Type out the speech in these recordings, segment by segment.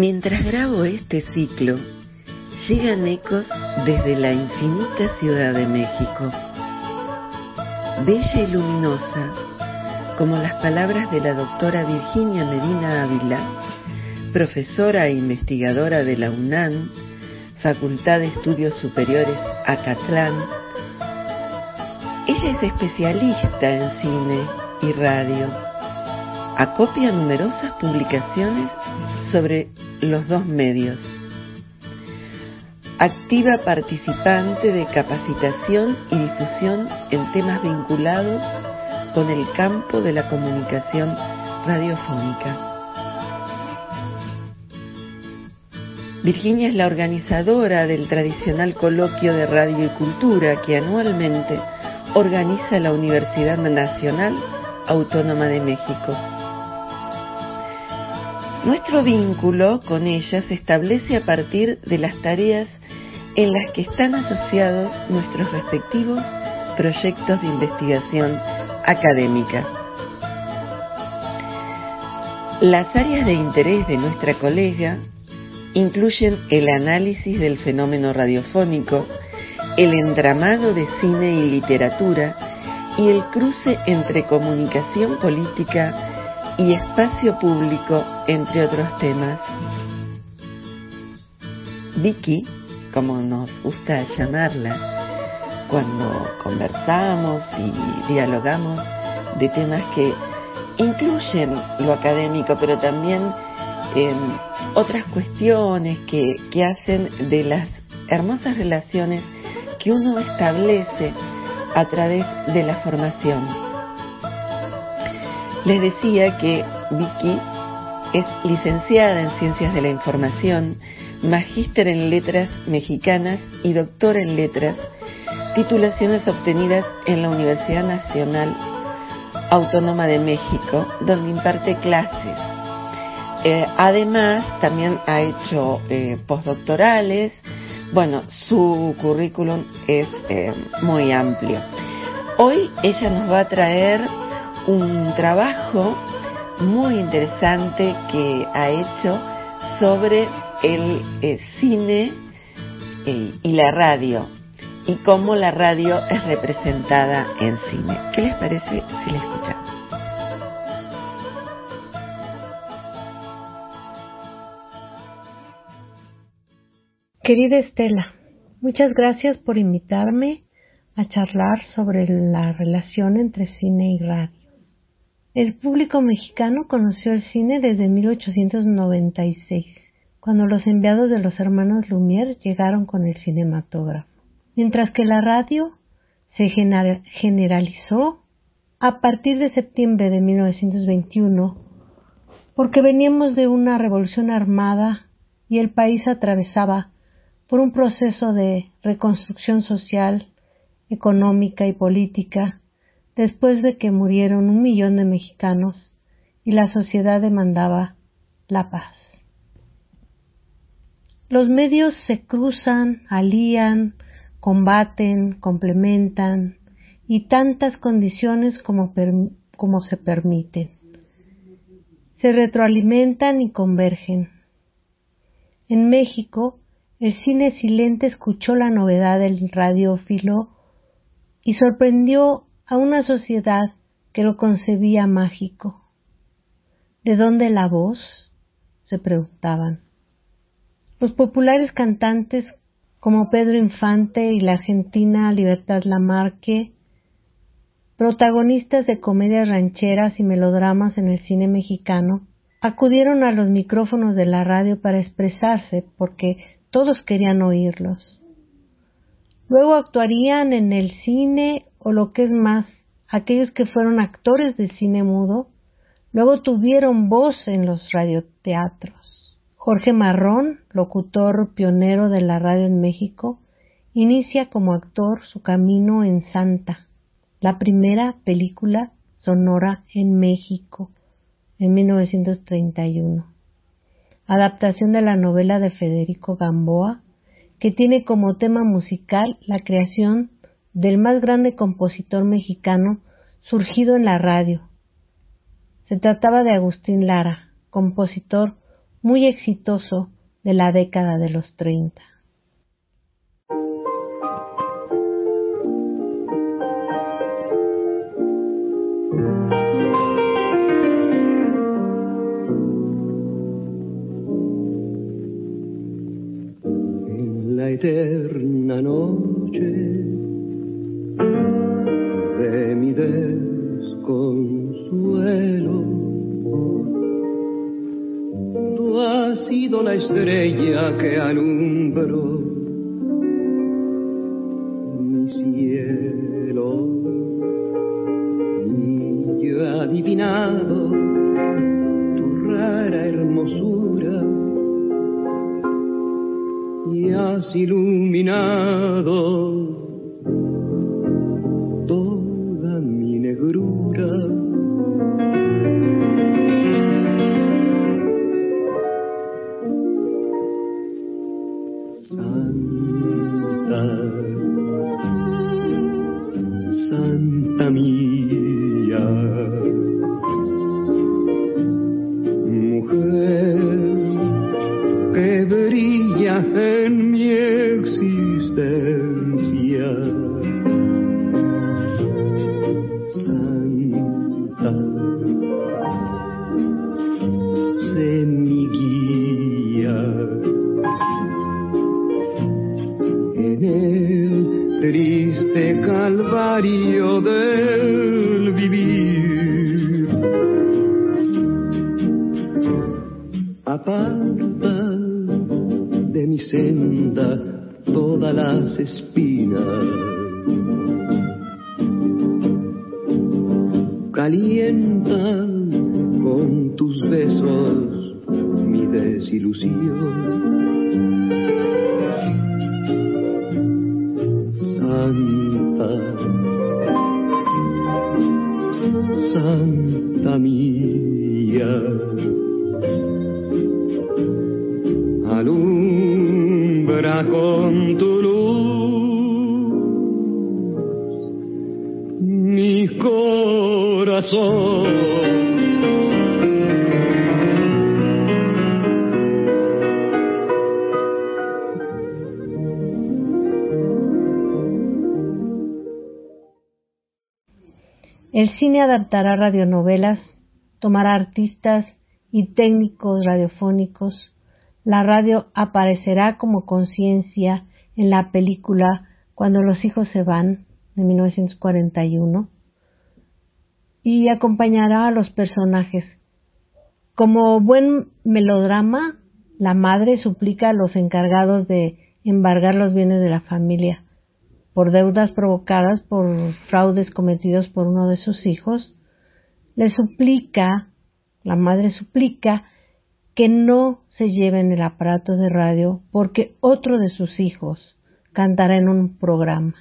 Mientras grabo este ciclo, llegan ecos desde la infinita Ciudad de México. Bella y luminosa, como las palabras de la doctora Virginia Medina Ávila, profesora e investigadora de la UNAM, Facultad de Estudios Superiores Acatlán. Ella es especialista en cine y radio. Acopia numerosas publicaciones sobre los dos medios. Activa participante de capacitación y difusión en temas vinculados con el campo de la comunicación radiofónica. Virginia es la organizadora del tradicional coloquio de radio y cultura que anualmente organiza la Universidad Nacional Autónoma de México. Nuestro vínculo con ella se establece a partir de las tareas en las que están asociados nuestros respectivos proyectos de investigación académica. Las áreas de interés de nuestra colega incluyen el análisis del fenómeno radiofónico, el entramado de cine y literatura y el cruce entre comunicación política y espacio público, entre otros temas. Vicky, como nos gusta llamarla, cuando conversamos y dialogamos de temas que incluyen lo académico, pero también eh, otras cuestiones que, que hacen de las hermosas relaciones que uno establece a través de la formación les decía que Vicky es licenciada en Ciencias de la Información, magíster en Letras Mexicanas y doctor en Letras, titulaciones obtenidas en la Universidad Nacional Autónoma de México, donde imparte clases. Eh, además, también ha hecho eh, postdoctorales. Bueno, su currículum es eh, muy amplio. Hoy ella nos va a traer un trabajo muy interesante que ha hecho sobre el eh, cine eh, y la radio y cómo la radio es representada en cine. ¿Qué les parece si la escuchamos? Querida Estela, muchas gracias por invitarme a charlar sobre la relación entre cine y radio. El público mexicano conoció el cine desde 1896, cuando los enviados de los hermanos Lumière llegaron con el cinematógrafo, mientras que la radio se generalizó a partir de septiembre de 1921, porque veníamos de una revolución armada y el país atravesaba por un proceso de reconstrucción social, económica y política después de que murieron un millón de mexicanos y la sociedad demandaba la paz. Los medios se cruzan, alían, combaten, complementan y tantas condiciones como, como se permiten. Se retroalimentan y convergen. En México, el cine silente escuchó la novedad del radiófilo y sorprendió a una sociedad que lo concebía mágico. ¿De dónde la voz? se preguntaban. Los populares cantantes como Pedro Infante y la argentina Libertad Lamarque, protagonistas de comedias rancheras y melodramas en el cine mexicano, acudieron a los micrófonos de la radio para expresarse porque todos querían oírlos. Luego actuarían en el cine o lo que es más, aquellos que fueron actores del cine mudo, luego tuvieron voz en los radioteatros. Jorge Marrón, locutor pionero de la radio en México, inicia como actor su camino en Santa, la primera película sonora en México, en 1931. Adaptación de la novela de Federico Gamboa, que tiene como tema musical la creación del más grande compositor mexicano surgido en la radio. Se trataba de Agustín Lara, compositor muy exitoso de la década de los 30. En la eterna noche sido la estrella que alumbró mi cielo. Y yo he adivinado tu rara hermosura y has iluminado Hey. El cine adaptará radionovelas, tomará artistas y técnicos radiofónicos. La radio aparecerá como conciencia en la película Cuando los hijos se van de 1941 y acompañará a los personajes. Como buen melodrama, la madre suplica a los encargados de embargar los bienes de la familia por deudas provocadas por fraudes cometidos por uno de sus hijos, le suplica, la madre suplica, que no se lleven el aparato de radio porque otro de sus hijos cantará en un programa.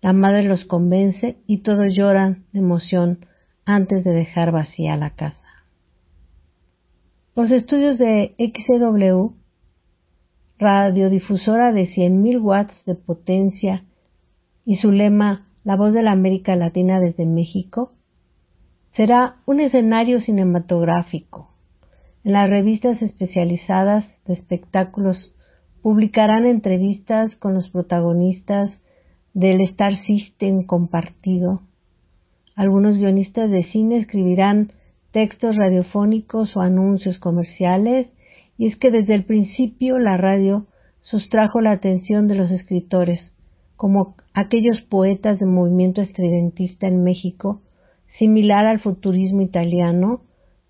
La madre los convence y todos lloran de emoción antes de dejar vacía la casa. Los estudios de XCW radiodifusora de 100.000 watts de potencia y su lema La voz de la América Latina desde México, será un escenario cinematográfico. En las revistas especializadas de espectáculos publicarán entrevistas con los protagonistas del Star System compartido. Algunos guionistas de cine escribirán textos radiofónicos o anuncios comerciales, y es que desde el principio la radio sustrajo la atención de los escritores, como aquellos poetas de movimiento estridentista en México, similar al futurismo italiano,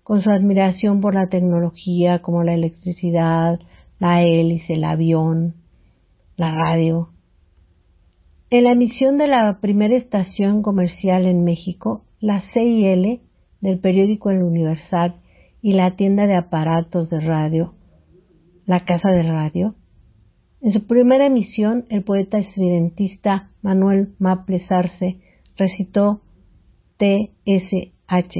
con su admiración por la tecnología como la electricidad, la hélice, el avión, la radio. En la emisión de la primera estación comercial en México, la CIL del periódico El Universal y la tienda de aparatos de radio, la Casa de Radio, en su primera emisión el poeta estridentista Manuel Maples Arce recitó TSH,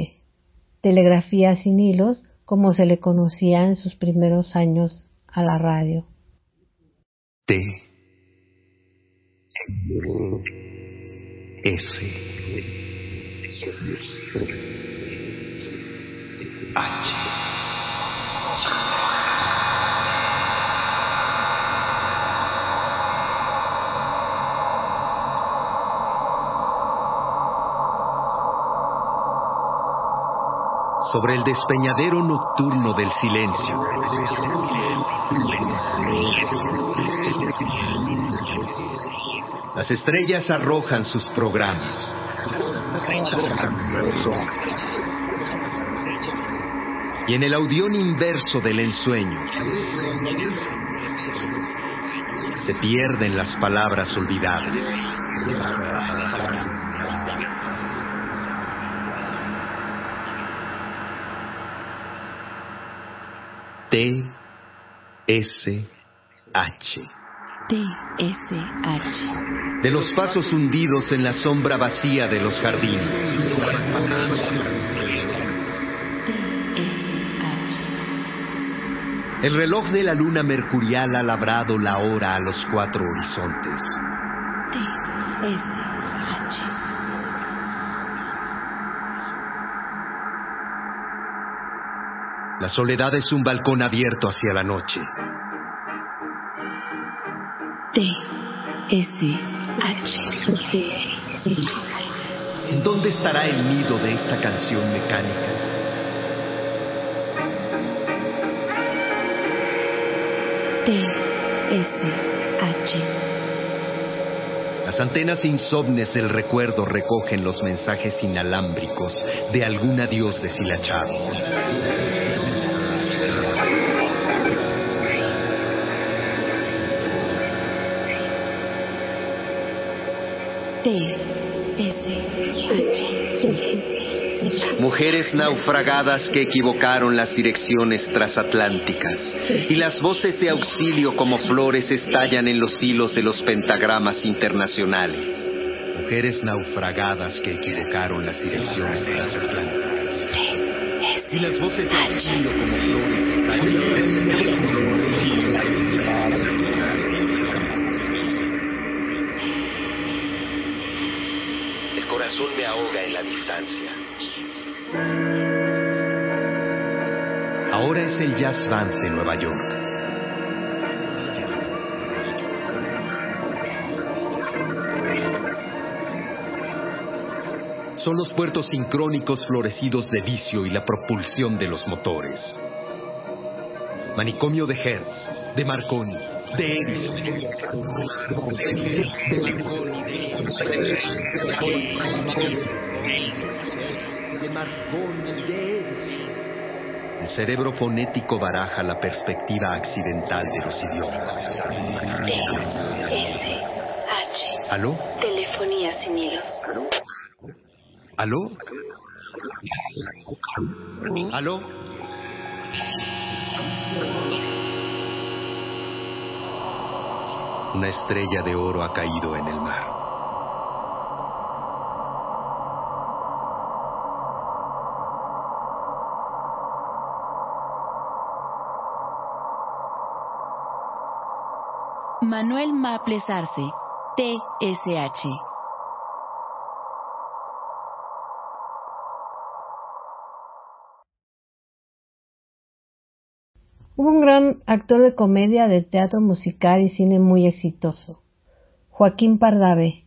telegrafía sin hilos, como se le conocía en sus primeros años a la radio. T Sobre el despeñadero nocturno del silencio. Las estrellas arrojan sus programas. Y en el audión inverso del ensueño se pierden las palabras olvidadas. T S H. T S H. De los pasos hundidos en la sombra vacía de los jardines. El reloj de la luna mercurial ha labrado la hora a los cuatro horizontes. La soledad es un balcón abierto hacia la noche. T S H. ¿En dónde estará el nido de esta canción mecánica? T S H. Las antenas insomnes del recuerdo recogen los mensajes inalámbricos de algún adiós deshilachado. Mujeres naufragadas que equivocaron las direcciones transatlánticas y las voces de auxilio como flores estallan en los hilos de los pentagramas internacionales. Mujeres naufragadas que equivocaron las direcciones transatlánticas y las voces de auxilio como flores estallan El me ahoga en la distancia. Ahora es el Jazz Band de Nueva York. Son los puertos sincrónicos florecidos de vicio y la propulsión de los motores. Manicomio de Hertz, de Marconi, El cerebro fonético baraja la perspectiva accidental de los idiomas. H. ¿Aló? Telefonía sin hilos. ¿Aló? ¿Aló? Una estrella de oro ha caído en el mar. Manuel Maples Arce, TSH. Hubo un gran actor de comedia, de teatro musical y cine muy exitoso, Joaquín Pardavé,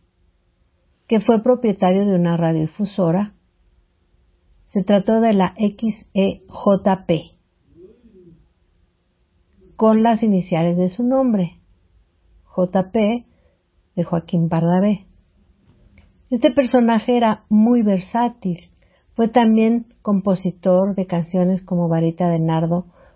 que fue propietario de una radiodifusora. Se trató de la XEJP, con las iniciales de su nombre, JP de Joaquín Pardavé. Este personaje era muy versátil. Fue también compositor de canciones como Varita de Nardo,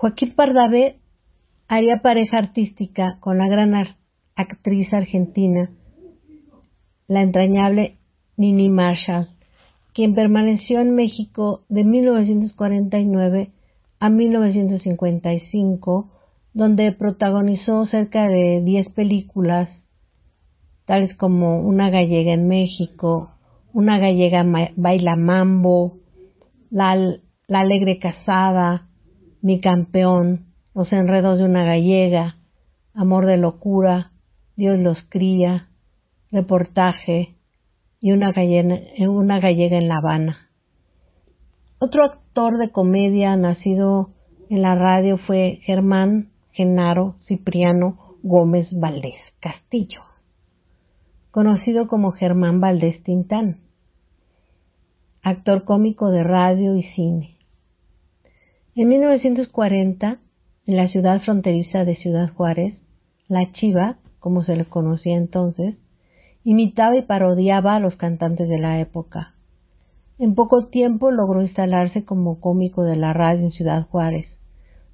Joaquín Pardavé haría pareja artística con la gran actriz argentina, la entrañable Nini Marshall, quien permaneció en México de 1949 a 1955, donde protagonizó cerca de 10 películas, tales como Una gallega en México, Una gallega baila mambo, La, la alegre casada, mi campeón, Los enredos de una gallega, Amor de locura, Dios los cría, Reportaje y una gallega, en La Habana. Otro actor de comedia nacido en la radio fue Germán Genaro Cipriano Gómez Valdés Castillo, conocido como Germán Valdés Tintán, actor cómico de radio y cine. En 1940, en la ciudad fronteriza de Ciudad Juárez, la Chiva, como se le conocía entonces, imitaba y parodiaba a los cantantes de la época. En poco tiempo logró instalarse como cómico de la radio en Ciudad Juárez,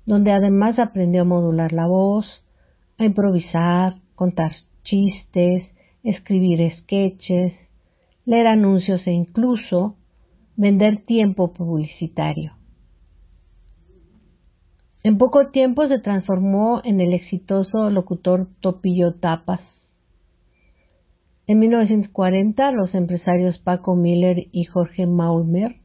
donde además aprendió a modular la voz, a improvisar, contar chistes, escribir sketches, leer anuncios e incluso vender tiempo publicitario. En poco tiempo se transformó en el exitoso locutor Topillo Tapas. En 1940, los empresarios Paco Miller y Jorge Maulmer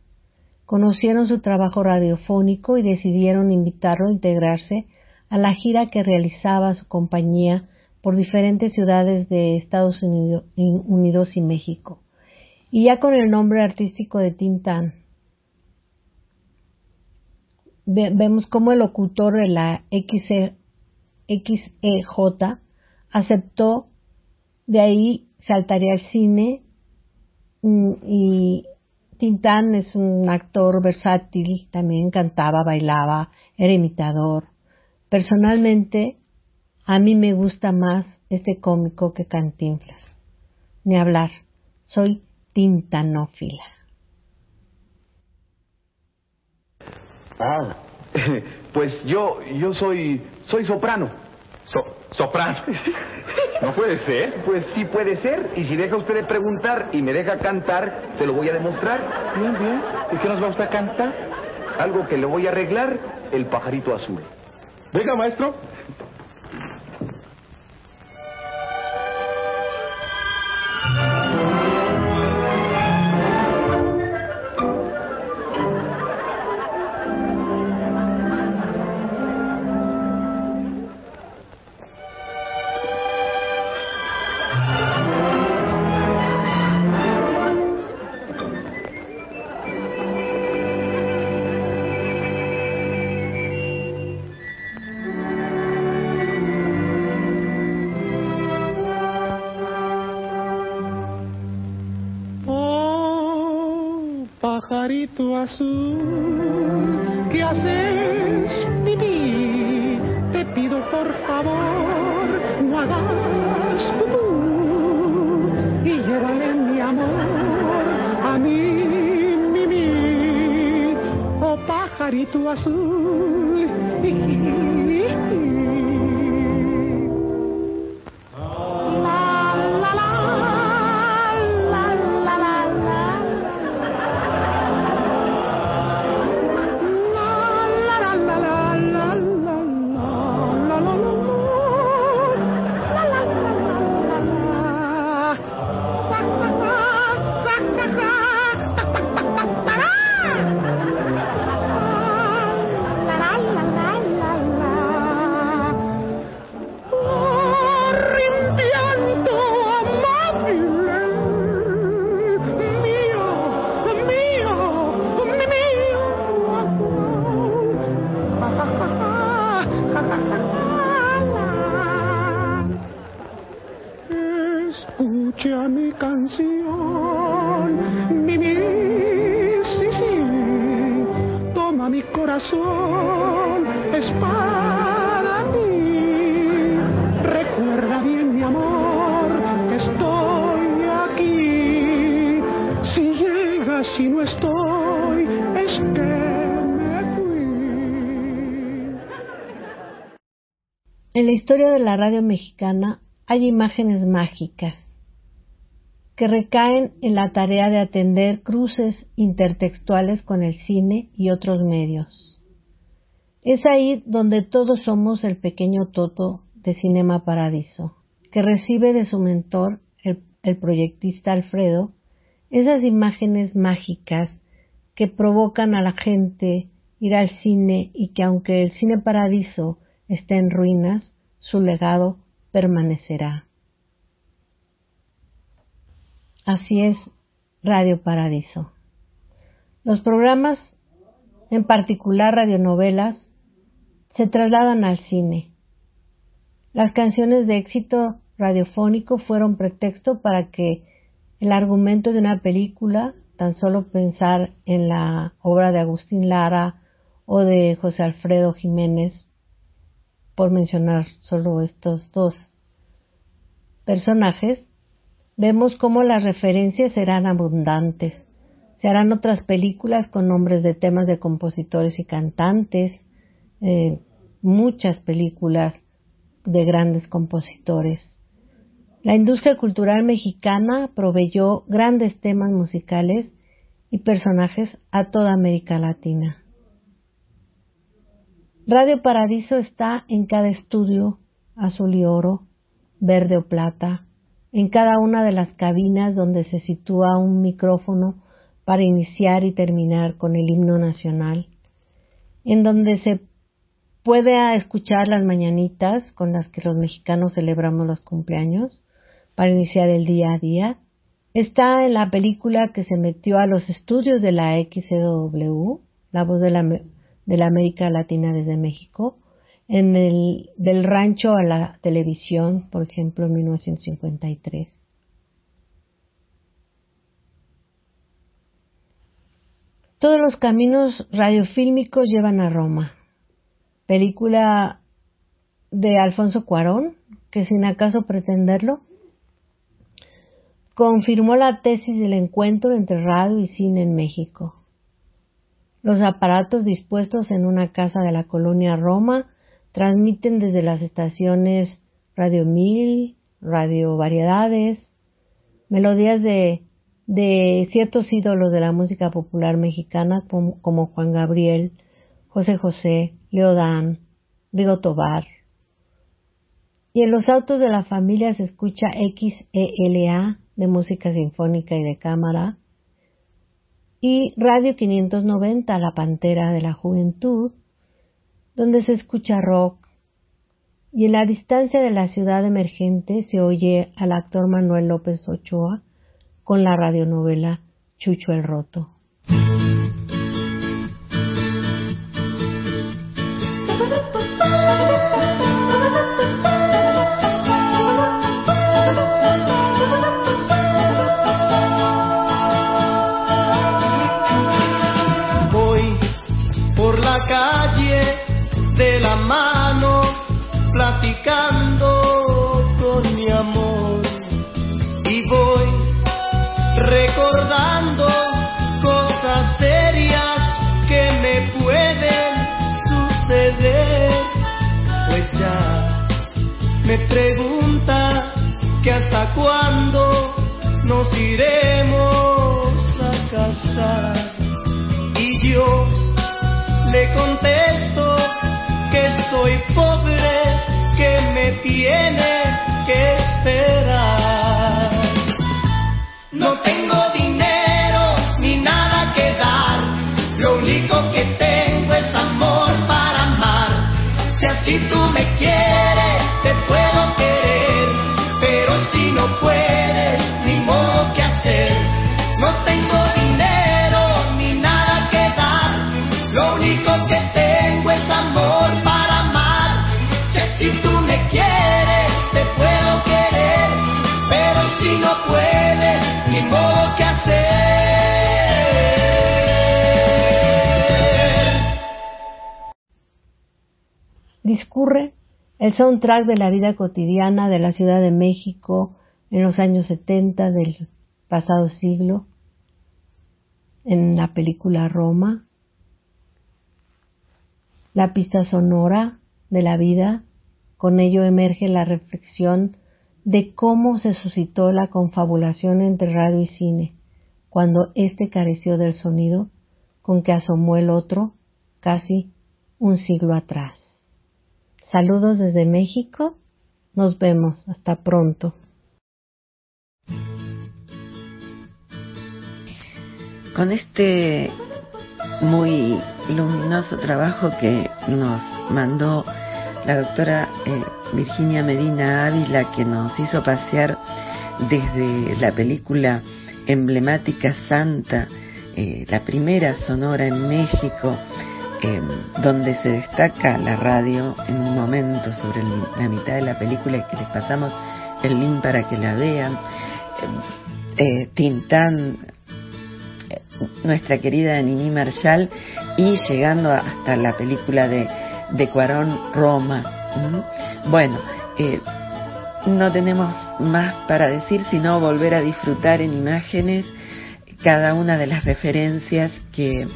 conocieron su trabajo radiofónico y decidieron invitarlo a integrarse a la gira que realizaba su compañía por diferentes ciudades de Estados Unidos y México, y ya con el nombre artístico de Tintán vemos cómo el locutor de la XEJ e aceptó, de ahí saltaría al cine mm, y Tintán es un actor versátil, también cantaba, bailaba, era imitador. Personalmente, a mí me gusta más este cómico que Cantinflas. Ni hablar, soy tintanófila. Ah, pues yo, yo soy, soy soprano. soprano. No puede ser. Pues sí puede ser. Y si deja usted de preguntar y me deja cantar, se lo voy a demostrar. Bien, bien. ¿Y qué nos va usted a cantar? Algo que le voy a arreglar, el pajarito azul. Venga, maestro. Pajarito azul, ¿qué haces, Mimi? Te pido por favor, no hagas y llévale mi amor a mí, Mimi, oh pajarito azul. La radio mexicana hay imágenes mágicas que recaen en la tarea de atender cruces intertextuales con el cine y otros medios. Es ahí donde todos somos el pequeño Toto de Cinema Paradiso, que recibe de su mentor, el, el proyectista Alfredo, esas imágenes mágicas que provocan a la gente ir al cine y que aunque el cine Paradiso esté en ruinas, su legado permanecerá. Así es Radio Paradiso. Los programas, en particular radionovelas, se trasladan al cine. Las canciones de éxito radiofónico fueron pretexto para que el argumento de una película, tan solo pensar en la obra de Agustín Lara o de José Alfredo Jiménez, por mencionar solo estos dos personajes, vemos cómo las referencias serán abundantes. Se harán otras películas con nombres de temas de compositores y cantantes, eh, muchas películas de grandes compositores. La industria cultural mexicana proveyó grandes temas musicales y personajes a toda América Latina. Radio Paradiso está en cada estudio, azul y oro, verde o plata, en cada una de las cabinas donde se sitúa un micrófono para iniciar y terminar con el himno nacional, en donde se puede escuchar las mañanitas con las que los mexicanos celebramos los cumpleaños para iniciar el día a día. Está en la película que se metió a los estudios de la XCW, La voz de la de la América Latina desde México, en el del rancho a la televisión, por ejemplo, en 1953. Todos los caminos radiofílmicos llevan a Roma. Película de Alfonso Cuarón, que sin acaso pretenderlo, confirmó la tesis del encuentro entre radio y cine en México. Los aparatos dispuestos en una casa de la colonia Roma transmiten desde las estaciones Radio Mil, Radio Variedades, melodías de, ciertos ídolos de la música popular mexicana como, como Juan Gabriel, José José, Leodán, Rigo Tobar. Y en los autos de la familia se escucha XELA de música sinfónica y de cámara, y Radio 590, La Pantera de la Juventud, donde se escucha rock, y en la distancia de la ciudad emergente se oye al actor Manuel López Ochoa con la radionovela Chucho el Roto. Iremos a casar y yo le contesto que soy pobre que me tiene que esperar. No tengo dinero ni nada que dar, lo único que tengo soundtrack de la vida cotidiana de la Ciudad de México en los años 70 del pasado siglo, en la película Roma, la pista sonora de la vida, con ello emerge la reflexión de cómo se suscitó la confabulación entre radio y cine, cuando éste careció del sonido con que asomó el otro casi un siglo atrás. Saludos desde México, nos vemos, hasta pronto. Con este muy luminoso trabajo que nos mandó la doctora eh, Virginia Medina Ávila, que nos hizo pasear desde la película emblemática Santa, eh, la primera sonora en México, eh, donde se destaca la radio en un momento sobre la mitad de la película que les pasamos el link para que la vean. Eh, Tintán, nuestra querida Nini Marshall y llegando hasta la película de, de Cuarón, Roma. Bueno, eh, no tenemos más para decir sino volver a disfrutar en imágenes cada una de las referencias que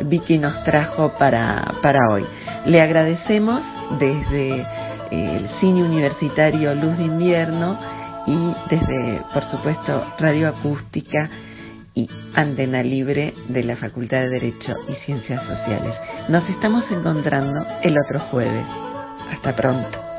Vicky nos trajo para, para hoy. Le agradecemos desde el cine universitario Luz de Invierno y desde, por supuesto, Radio Acústica y Antena Libre de la Facultad de Derecho y Ciencias Sociales. Nos estamos encontrando el otro jueves. Hasta pronto.